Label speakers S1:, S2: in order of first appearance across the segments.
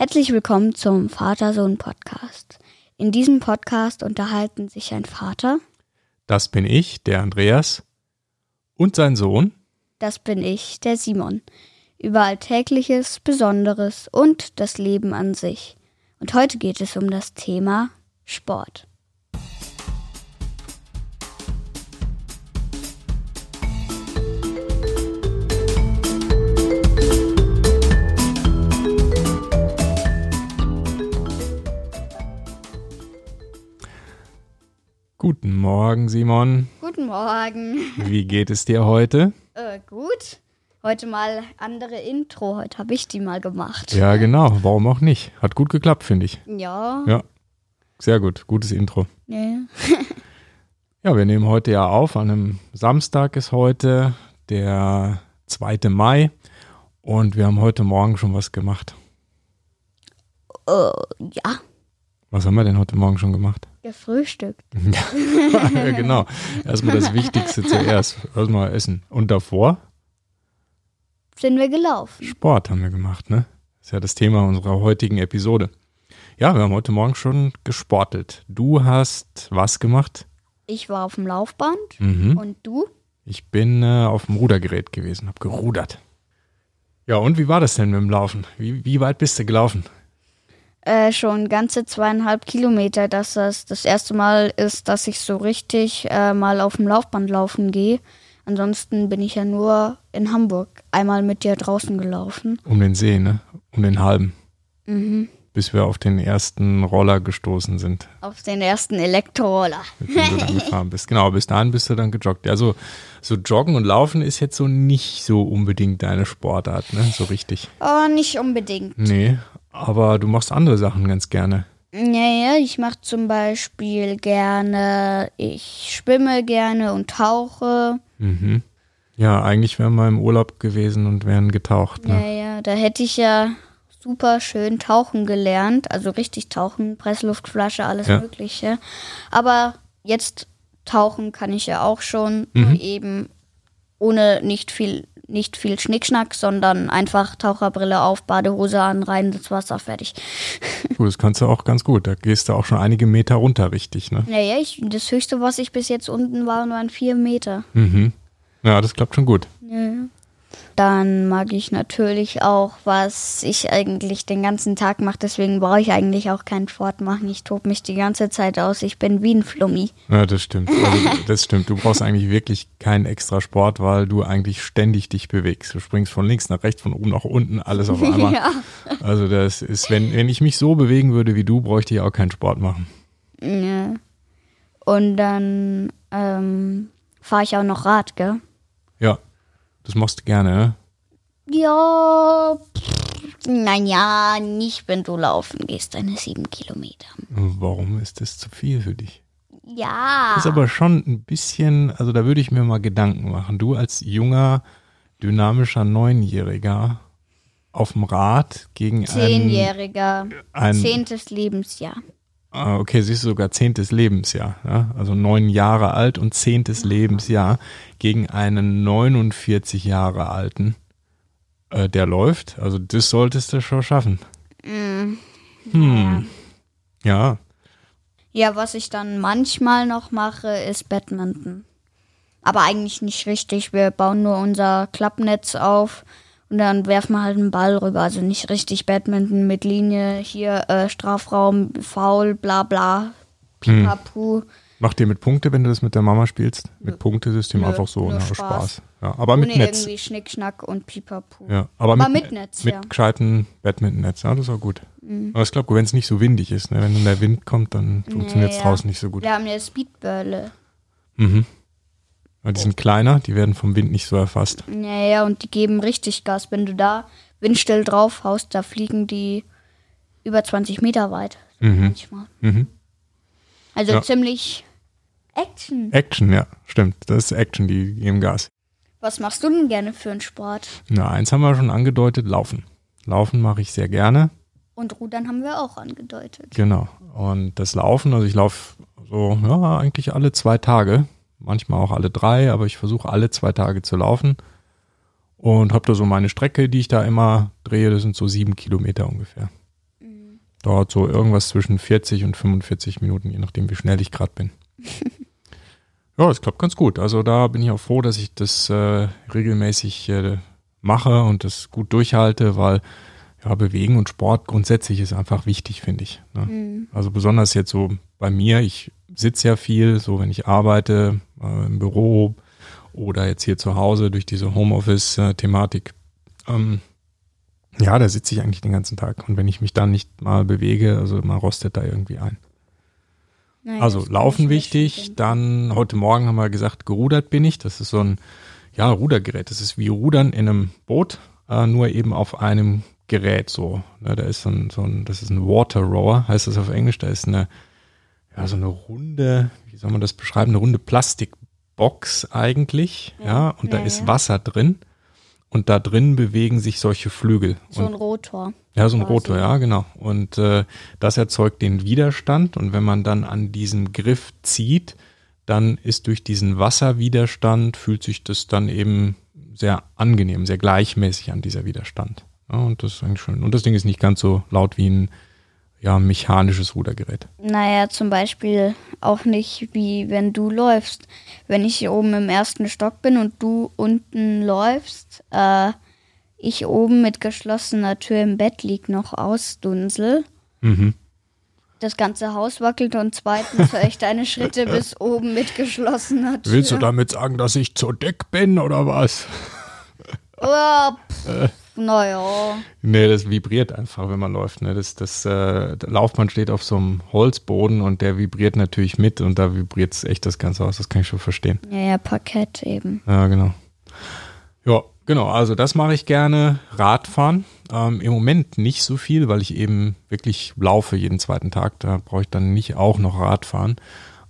S1: Herzlich willkommen zum Vater-Sohn-Podcast. In diesem Podcast unterhalten sich ein Vater,
S2: Das bin ich, der Andreas, und sein Sohn.
S1: das bin ich, der Simon, über Alltägliches, Besonderes und das Leben an sich. Und heute geht es um das Thema Sport.
S2: Morgen, Simon.
S1: Guten Morgen.
S2: Wie geht es dir heute?
S1: Äh, gut. Heute mal andere Intro. Heute habe ich die mal gemacht.
S2: Ja, genau. Warum auch nicht? Hat gut geklappt, finde ich.
S1: Ja.
S2: Ja, sehr gut. Gutes Intro.
S1: Ja.
S2: Ja, wir nehmen heute ja auf. An einem Samstag ist heute der 2. Mai. Und wir haben heute Morgen schon was gemacht.
S1: Äh, ja.
S2: Was haben wir denn heute Morgen schon gemacht?
S1: Gefrühstückt.
S2: ja, genau. Erstmal das Wichtigste zuerst. Erstmal essen. Und davor?
S1: Sind wir gelaufen.
S2: Sport haben wir gemacht, ne? ist ja das Thema unserer heutigen Episode. Ja, wir haben heute Morgen schon gesportelt. Du hast was gemacht?
S1: Ich war auf dem Laufband.
S2: Mhm.
S1: Und du?
S2: Ich bin äh, auf dem Rudergerät gewesen, habe gerudert. Ja, und wie war das denn mit dem Laufen? Wie, wie weit bist du gelaufen?
S1: Äh, schon ganze zweieinhalb Kilometer, dass das das erste Mal ist, dass ich so richtig äh, mal auf dem Laufband laufen gehe. Ansonsten bin ich ja nur in Hamburg einmal mit dir draußen gelaufen.
S2: Um den See, ne? Um den halben,
S1: Mhm.
S2: bis wir auf den ersten Roller gestoßen sind,
S1: Auf den ersten Elektroroller.
S2: mit dem du dann gefahren bist. Genau, bis dahin bist du dann gejoggt. Also so Joggen und Laufen ist jetzt so nicht so unbedingt deine Sportart, ne? So richtig.
S1: Aber nicht unbedingt.
S2: Nee, aber du machst andere Sachen ganz gerne.
S1: Naja, ich mache zum Beispiel gerne, ich schwimme gerne und tauche.
S2: Mhm. Ja, eigentlich wären wir im Urlaub gewesen und wären getaucht. Ne?
S1: Naja, da hätte ich ja super schön tauchen gelernt. Also richtig tauchen, Pressluftflasche, alles
S2: Ja.
S1: Mögliche. Aber jetzt tauchen kann ich ja auch schon,
S2: Mhm.
S1: eben ohne nicht viel, nicht viel Schnickschnack, sondern einfach Taucherbrille auf, Badehose an, rein ins Wasser, fertig.
S2: Gut, das kannst du auch ganz gut. Da gehst du auch schon einige Meter runter, richtig, ne?
S1: Naja, ich, das höchste, was ich bis jetzt unten war, waren vier Meter.
S2: Mhm. Ja, das klappt schon gut.
S1: Ja. Dann mag ich natürlich auch, was ich eigentlich den ganzen Tag mache. Deswegen brauche ich eigentlich auch keinen Sport machen. Ich tobe mich die ganze Zeit aus. Ich bin wie ein Flummi.
S2: Ja, das stimmt. Also, das stimmt. Du brauchst eigentlich wirklich keinen extra Sport, weil du eigentlich ständig dich bewegst. Du springst von links nach rechts, von oben nach unten, alles auf einmal.
S1: ja.
S2: Also das ist, wenn, wenn ich mich so bewegen würde wie du, bräuchte ich auch keinen Sport machen.
S1: ja. Und dann ähm, fahre ich auch noch Rad, gell?
S2: Ja, das machst du gerne, ne?
S1: Ja, naja, nicht wenn du laufen gehst, deine sieben Kilometer.
S2: Warum ist das zu viel für dich?
S1: Ja.
S2: Das ist aber schon ein bisschen, also da würde ich mir mal Gedanken machen. Du als junger, dynamischer Neunjähriger auf dem Rad gegen einen,
S1: Zehnjähriger,
S2: ein
S1: zehntes Lebensjahr.
S2: Ah, okay, siehst du sogar zehntes Lebensjahr, ja? also neun Jahre alt und zehntes Lebensjahr gegen einen 49 Jahre alten, äh, der läuft. Also das solltest du schon schaffen.
S1: Mm.
S2: Hm. Ja,
S1: Ja, was ich dann manchmal noch mache, ist Badminton. Aber eigentlich nicht richtig. Wir bauen nur unser Klappnetz auf und dann werfen wir halt einen Ball rüber. Also nicht richtig Badminton mit Linie, hier äh, Strafraum, Foul, bla bla, pipapu.
S2: macht ihr mit Punkte, wenn du das mit der Mama spielst? Mit Punktesystem
S1: Nö,
S2: einfach so, na,
S1: Spaß.
S2: Spaß. Ja, aber mit
S1: Ohne
S2: Netz.
S1: irgendwie Schnickschnack und pipapu.
S2: Ja, aber,
S1: Aber
S2: mit,
S1: mit Netz,
S2: mit
S1: ja. Mhm.
S2: gescheiten Badminton-Netz, ja, das ist auch gut. Aber ich glaube, wenn es nicht so windig ist, ne? wenn dann der Wind kommt, dann funktioniert es
S1: ja.
S2: draußen nicht so gut.
S1: Wir haben ja Speedbälle.
S2: Mhm. Ja, die sind kleiner, die werden vom Wind nicht so erfasst.
S1: Naja, und die geben richtig Gas. Wenn du da windstill drauf haust, da fliegen die über 20 Meter weit.
S2: Mhm.
S1: Manchmal.
S2: Mhm.
S1: Also
S2: Ja.
S1: ziemlich Action.
S2: Action, ja, stimmt. Das ist Action, die geben Gas.
S1: Was machst du denn gerne für einen Sport?
S2: Na, eins haben wir schon angedeutet, Laufen. Laufen mache ich sehr gerne,
S1: Und Rudern haben wir auch angedeutet.
S2: genau. Und das Laufen, also ich laufe so, ja, eigentlich alle zwei Tage. Manchmal auch alle drei, aber ich versuche alle zwei Tage zu laufen. Und habe da so meine Strecke, die ich da immer drehe, das sind so sieben Kilometer ungefähr. dauert so irgendwas zwischen 40 und 45 Minuten, je nachdem, wie schnell ich gerade bin. ja, es klappt ganz gut. Also da bin ich auch froh, dass ich das äh, regelmäßig äh, mache und das gut durchhalte, weil ja, Bewegen und Sport grundsätzlich ist einfach wichtig, finde ich. Ne? Mhm. Also besonders jetzt so bei mir, ich sitze ja viel, so wenn ich arbeite äh, im Büro oder jetzt hier zu Hause durch diese Homeoffice-Thematik. Ähm, ja, da sitze ich eigentlich den ganzen Tag. Und wenn ich mich dann nicht mal bewege, also man rostet da irgendwie ein. Naja, also Laufen wichtig. Dann heute Morgen haben wir gesagt, gerudert bin ich. Das ist so ein ja, Rudergerät. Das ist wie Rudern in einem Boot, äh, nur eben auf einem Gerät so. Ne, da ist so ein, so ein, das ist ein Water Rower, heißt das auf Englisch. Da ist eine, ja, so eine runde, wie soll man das beschreiben, eine runde Plastikbox eigentlich, ja, ja und ja, da ist Wasser drin und da drin bewegen sich solche Flügel.
S1: So ein Rotor.
S2: Ja, so ein quasi. Rotor, ja, genau. Und äh, das erzeugt den Widerstand und wenn man dann an diesem Griff zieht, dann ist durch diesen Wasserwiderstand, fühlt sich das dann eben sehr angenehm, sehr gleichmäßig an dieser Widerstand. Ja, und das ist eigentlich schön. Und das Ding ist nicht ganz so laut wie ein ja, mechanisches Rudergerät.
S1: Naja, zum Beispiel auch nicht wie wenn du läufst. Wenn ich oben im ersten Stock bin und du unten läufst, äh, ich oben mit geschlossener Tür im Bett lieg noch ausdunsel. Mhm. Das ganze Haus wackelt und zweitens höre ich deine Schritte bis oben mit geschlossener Tür.
S2: Willst du damit sagen, dass ich zu dick bin oder was?
S1: Oh, pff, naja.
S2: Nee, das vibriert einfach, wenn man läuft. Ne? Das, das äh, der Laufband steht auf so einem Holzboden und der vibriert natürlich mit und da vibriert es echt das Ganze aus. Das kann ich schon verstehen.
S1: Ja, ja, Parkett eben.
S2: Ja, genau. Ja, genau. Also das mache ich gerne. Radfahren. Ähm, Im Moment nicht so viel, weil ich eben wirklich laufe jeden zweiten Tag. Da brauche ich dann nicht auch noch Radfahren.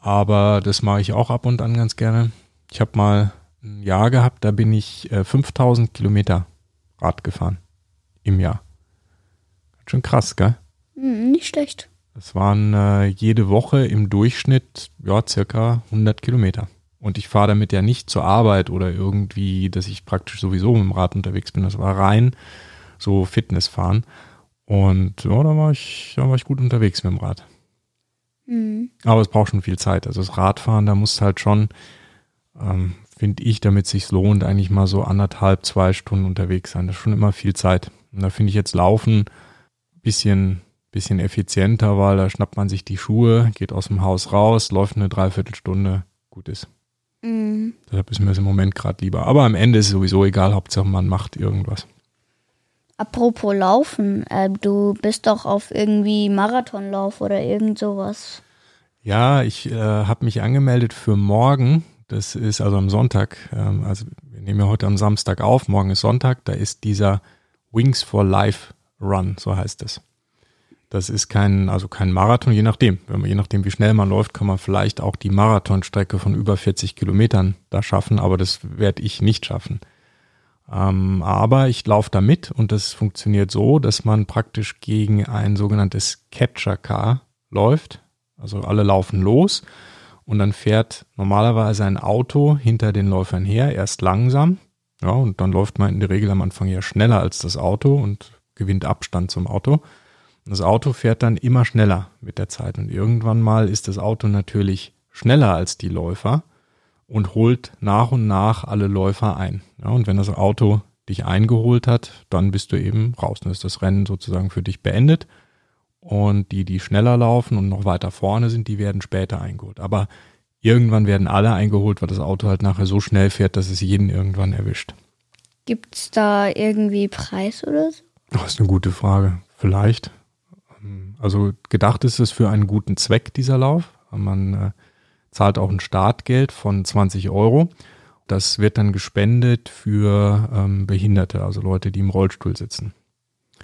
S2: Aber das mache ich auch ab und an ganz gerne. Ich habe mal ein Jahr gehabt, da bin ich äh, 5000 Kilometer Rad gefahren im Jahr. Schon krass, gell?
S1: Hm, nicht schlecht.
S2: Das waren äh, jede Woche im Durchschnitt ja circa 100 Kilometer. Und ich fahre damit ja nicht zur Arbeit oder irgendwie, dass ich praktisch sowieso mit dem Rad unterwegs bin. Das war rein so Fitnessfahren. Und ja, da war ich, da war ich gut unterwegs mit dem Rad. Mhm. Aber es braucht schon viel Zeit. Also das Radfahren, da muss halt schon ähm, finde ich, damit es sich lohnt, eigentlich mal so anderthalb, zwei Stunden unterwegs sein. Das ist schon immer viel Zeit. Und da finde ich jetzt Laufen bisschen, bisschen effizienter, weil da schnappt man sich die Schuhe, geht aus dem Haus raus, läuft eine Dreiviertelstunde, gut ist. Mhm. Deshalb ist mir das im Moment gerade lieber. Aber am Ende ist es sowieso egal, Hauptsache man macht irgendwas.
S1: Apropos Laufen, äh, du bist doch auf irgendwie Marathonlauf oder irgend sowas.
S2: Ja, ich äh, habe mich angemeldet für morgen. Das ist also am Sonntag, ähm, also wir nehmen ja heute am Samstag auf, morgen ist Sonntag, da ist dieser Wings for Life Run, so heißt es. Das ist kein, also kein Marathon, je nachdem. Wenn man, je nachdem, wie schnell man läuft, kann man vielleicht auch die Marathonstrecke von über 40 Kilometern da schaffen, aber das werde ich nicht schaffen. Ähm, aber ich laufe da mit und das funktioniert so, dass man praktisch gegen ein sogenanntes Catcher Car läuft. Also alle laufen los und dann fährt normalerweise ein Auto hinter den Läufern her, erst langsam, ja, und dann läuft man in der Regel am Anfang ja schneller als das Auto und gewinnt Abstand zum Auto. Das Auto fährt dann immer schneller mit der Zeit und irgendwann mal ist das Auto natürlich schneller als die Läufer und holt nach und nach alle Läufer ein. Ja, und wenn das Auto dich eingeholt hat, dann bist du eben raus. Dann ist das Rennen sozusagen für dich beendet und die, die schneller laufen und noch weiter vorne sind, die werden später eingeholt. Aber irgendwann werden alle eingeholt, weil das Auto halt nachher so schnell fährt, dass es jeden irgendwann erwischt.
S1: Gibt es da irgendwie Preis oder so?
S2: Das ist eine gute Frage. Vielleicht. Also gedacht ist es für einen guten Zweck, dieser Lauf. Man äh, zahlt auch ein Startgeld von 20 Euro. Das wird dann gespendet für ähm, Behinderte, also Leute, die im Rollstuhl sitzen.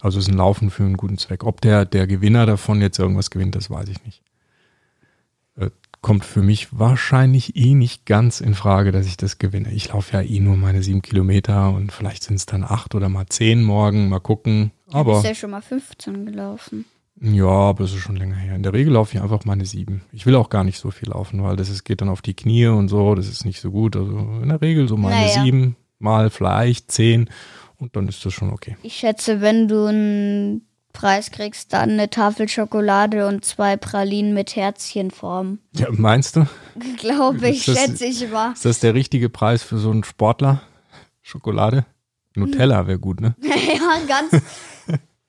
S2: Also es ist ein Laufen für einen guten Zweck. Ob der, der Gewinner davon jetzt irgendwas gewinnt, das weiß ich nicht. Äh, kommt für mich wahrscheinlich eh nicht ganz in Frage, dass ich das gewinne. Ich laufe ja eh nur meine sieben Kilometer und vielleicht sind es dann acht oder mal zehn morgen, mal gucken. Aber du
S1: bist ja schon mal 15 gelaufen.
S2: Ja, aber es ist schon länger her. In der Regel laufe ich einfach meine sieben. Ich will auch gar nicht so viel laufen, weil das ist, geht dann auf die Knie und so, das ist nicht so gut. Also in der Regel so meine naja. sieben, mal vielleicht zehn und dann ist das schon okay.
S1: Ich schätze, wenn du ein Preis kriegst dann eine Tafel Schokolade und zwei Pralinen mit Herzchenform.
S2: Ja, meinst du?
S1: Glaube ich,
S2: das-
S1: schätze ich mal.
S2: Ist das der richtige Preis für so einen Sportler? Schokolade? Nutella wäre gut, ne?
S1: ja, ganz.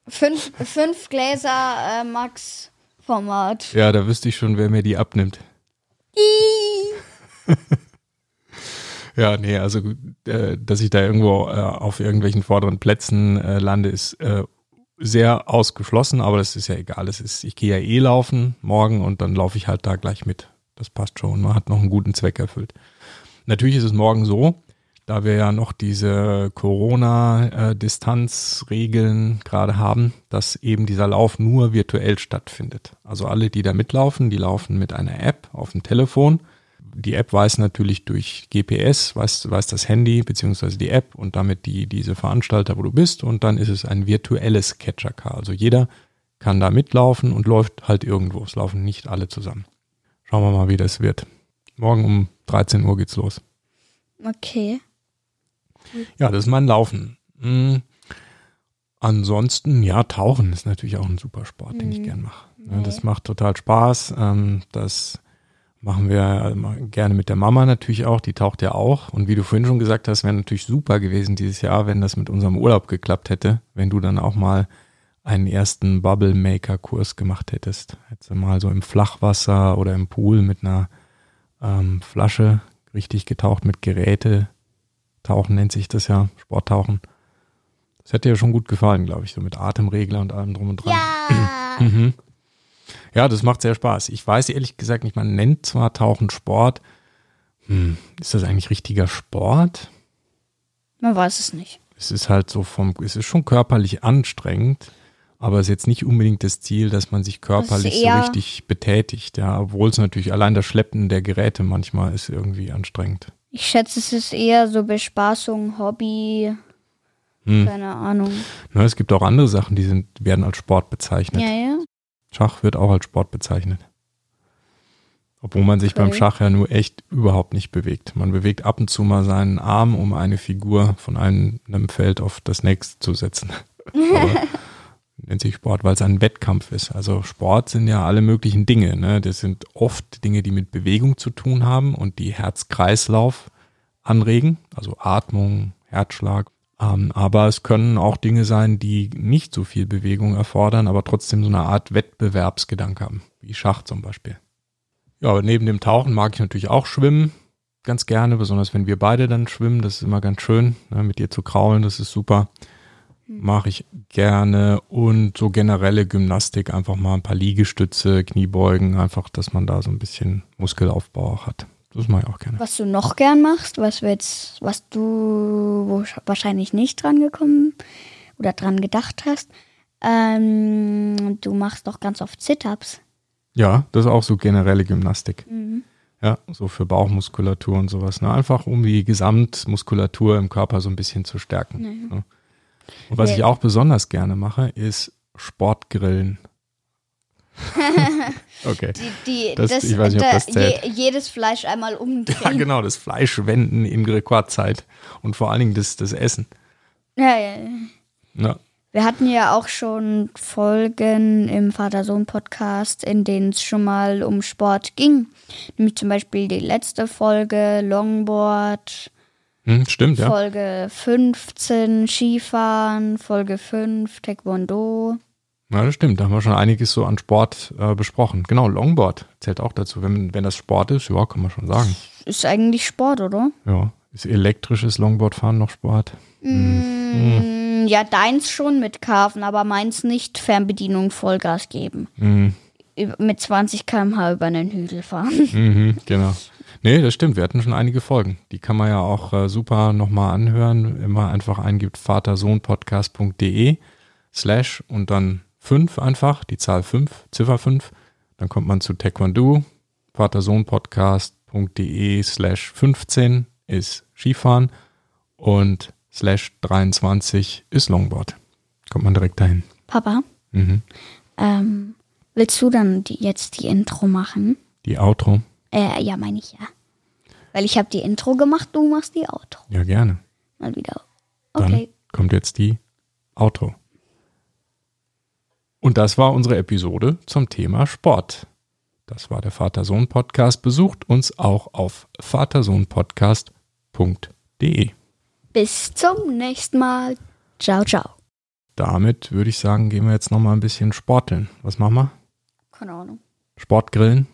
S1: fünf, fünf Gläser äh, Max Format.
S2: Ja, da wüsste ich schon, wer mir die abnimmt. Ja, nee, also äh, dass ich da irgendwo äh, auf irgendwelchen vorderen Plätzen äh, lande, ist äh, sehr ausgeschlossen, aber das ist ja egal. Das ist, ich gehe ja eh laufen morgen und dann laufe ich halt da gleich mit. Das passt schon. Man hat noch einen guten Zweck erfüllt. Natürlich ist es morgen so, da wir ja noch diese Corona-Distanzregeln gerade haben, dass eben dieser Lauf nur virtuell stattfindet. Also alle, die da mitlaufen, die laufen mit einer App auf dem Telefon. Die App weiß natürlich durch GPS, weiß, weiß das Handy beziehungsweise die App und damit die, diese Veranstalter, wo du bist. Und dann ist es ein virtuelles Catcher-Car. Also jeder kann da mitlaufen und läuft halt irgendwo. Es laufen nicht alle zusammen. Schauen wir mal, wie das wird. Morgen um 13 Uhr geht's los.
S1: Okay.
S2: Ja, das ist mein Laufen. Hm. Ansonsten, ja, Tauchen ist natürlich auch ein super Sport, den ich
S1: Mhm.
S2: gern mache.
S1: Nee.
S2: das macht total Spaß. Ähm, das machen wir gerne mit der Mama natürlich auch. Die taucht ja auch. Und wie du vorhin schon gesagt hast, wäre natürlich super gewesen dieses Jahr, wenn das mit unserem Urlaub geklappt hätte, wenn du dann auch mal einen ersten Bubble Maker Kurs gemacht hättest. Hättest du mal so im Flachwasser oder im Pool mit einer ähm, Flasche richtig getaucht mit Geräte. Tauchen nennt sich das ja, Sporttauchen. Das hätte dir schon gut gefallen, glaube ich, so mit Atemregler und allem drum und dran.
S1: Ja.
S2: Mhm. Ja, das macht sehr Spaß. Ich weiß ehrlich gesagt nicht, man nennt zwar Tauchen Sport. Hm, ist das eigentlich richtiger Sport?
S1: Man weiß es nicht.
S2: Es ist halt so vom, es ist schon körperlich anstrengend, aber es ist jetzt nicht unbedingt das Ziel, dass man sich körperlich so richtig betätigt, ja, obwohl es natürlich allein das Schleppen der Geräte manchmal ist irgendwie anstrengend.
S1: Ich schätze, es ist eher so Bespaßung, Hobby,
S2: Hm.
S1: keine Ahnung.
S2: Ne, es gibt auch andere Sachen, die sind, werden als Sport bezeichnet.
S1: Ja, ja.
S2: Schach wird auch als Sport bezeichnet. Obwohl man sich
S1: Okay.
S2: beim Schach ja nur echt überhaupt nicht bewegt. Man bewegt ab und zu mal seinen Arm, um eine Figur von einem, einem Feld auf das nächste zu setzen. Aber nennt sich Sport, weil es ein Wettkampf ist. Also Sport sind ja alle möglichen Dinge. Ne? Das sind oft Dinge, die mit Bewegung zu tun haben und die Herz-Kreislauf anregen, also Atmung, Herzschlag. Ähm, aber es können auch Dinge sein, die nicht so viel Bewegung erfordern, aber trotzdem so eine Art Wettbewerbsgedanke haben, wie Schach zum Beispiel. Ja, aber neben dem Tauchen mag ich natürlich auch schwimmen, ganz gerne, besonders wenn wir beide dann schwimmen, das ist immer ganz schön, ne, mit dir zu kraulen, das ist super. Mache ich gerne und so generelle Gymnastik, einfach mal ein paar Liegestütze, Kniebeugen, einfach, dass man da so ein bisschen Muskelaufbau auch hat. Das mache ich auch gerne.
S1: Was du noch gern machst, was wir jetzt, was du wahrscheinlich nicht dran gekommen oder dran gedacht hast, ähm, du machst doch ganz oft Sit-Ups.
S2: Ja, das ist auch so generelle Gymnastik. Ja, so für Bauchmuskulatur und sowas. Ne? Einfach um die Gesamtmuskulatur im Körper so ein bisschen zu stärken. Ne? Und was
S1: Ja.
S2: ich auch besonders gerne mache, ist Sportgrillen. okay.
S1: Die, die,
S2: Das-
S1: das,
S2: ich weiß nicht, ob
S1: da-
S2: das zählt.
S1: je, jedes Fleisch einmal umdrehen.
S2: Ja, genau, das Fleischwenden in Rekordzeit. Und vor allen Dingen das, das Essen.
S1: Ja, ja, ja.
S2: Ja.
S1: Wir hatten ja auch schon Folgen im Vater-Sohn-Podcast, in denen es schon mal um Sport ging. Nämlich zum Beispiel die letzte Folge Longboard,
S2: Hm, stimmt, ja.
S1: Folge 15 Skifahren, Folge 5 Taekwondo.
S2: Ja, das stimmt. Da haben wir schon einiges so an Sport äh, besprochen. Genau, Longboard zählt auch dazu. Wenn, wenn das Sport ist, ja, kann man schon sagen.
S1: Ist eigentlich Sport, oder?
S2: Ja. Ist elektrisches Longboardfahren noch Sport?
S1: Mm, ja, deins schon mit Karven, aber meins nicht Fernbedienung Vollgas geben. Über- Mit 20 km/h über einen Hügel fahren.
S2: Mhm, genau. Nee, das stimmt. Wir hatten schon einige Folgen. Die kann man ja auch äh, super nochmal anhören. Immer einfach eingibt vatersohnpodcast.de slash und dann 5 einfach, die Zahl 5, Ziffer 5. Dann kommt man zu Taekwondo. vatersohnpodcast.de slash 15 ist Skifahren und slash 23 ist Longboard. Kommt man direkt dahin.
S1: Papa,
S2: Mhm.
S1: ähm, willst du dann die, jetzt die Intro machen?
S2: Die Outro.
S1: Äh, ja, meine ich ja. Weil ich habe die Intro gemacht, du machst die Outro.
S2: Ja, gerne.
S1: Mal wieder.
S2: Dann
S1: Okay.
S2: kommt jetzt die Outro. Und das war unsere Episode zum Thema Sport. Das war der Vater-Sohn-Podcast. Besucht uns auch auf vatersohnpodcast.de.
S1: Bis zum nächsten Mal. Ciao, ciao.
S2: Damit würde ich sagen, gehen wir jetzt nochmal ein bisschen sporteln. Was machen wir?
S1: Keine Ahnung.
S2: Sportgrillen?